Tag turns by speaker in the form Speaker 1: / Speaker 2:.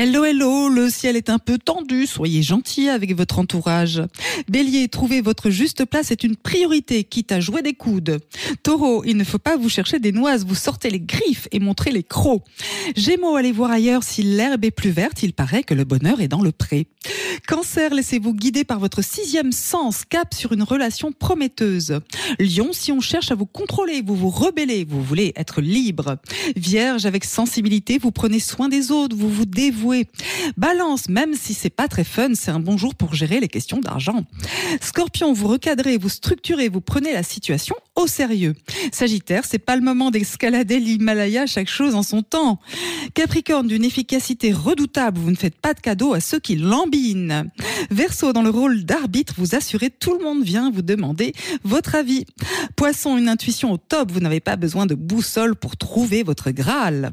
Speaker 1: Hello, hello, le ciel est un peu tendu, soyez gentil avec votre entourage. Bélier, trouver votre juste place est une priorité, quitte à jouer des coudes. Taureau, il ne faut pas vous chercher des noises, vous sortez les griffes et montrez les crocs. Gémeaux, allez voir ailleurs si l'herbe est plus verte, il paraît que le bonheur est dans le pré. Cancer, laissez-vous guider par votre sixième sens, cap sur une relation prometteuse. Lion, si on cherche à vous contrôler, vous vous rebellez, vous voulez être libre. Vierge, avec sensibilité, vous prenez soin des autres, vous vous dévouez Balance, même si c'est pas très fun, c'est un bon jour pour gérer les questions d'argent. Scorpion, vous recadrez, vous structurez, vous prenez la situation au sérieux. Sagittaire, c'est pas le moment d'escalader l'Himalaya, chaque chose en son temps. Capricorne, d'une efficacité redoutable, vous ne faites pas de cadeaux à ceux qui lambinent. Verseau, dans le rôle d'arbitre, vous assurez tout le monde vient vous demander votre avis. Poisson, une intuition au top, vous n'avez pas besoin de boussole pour trouver votre Graal.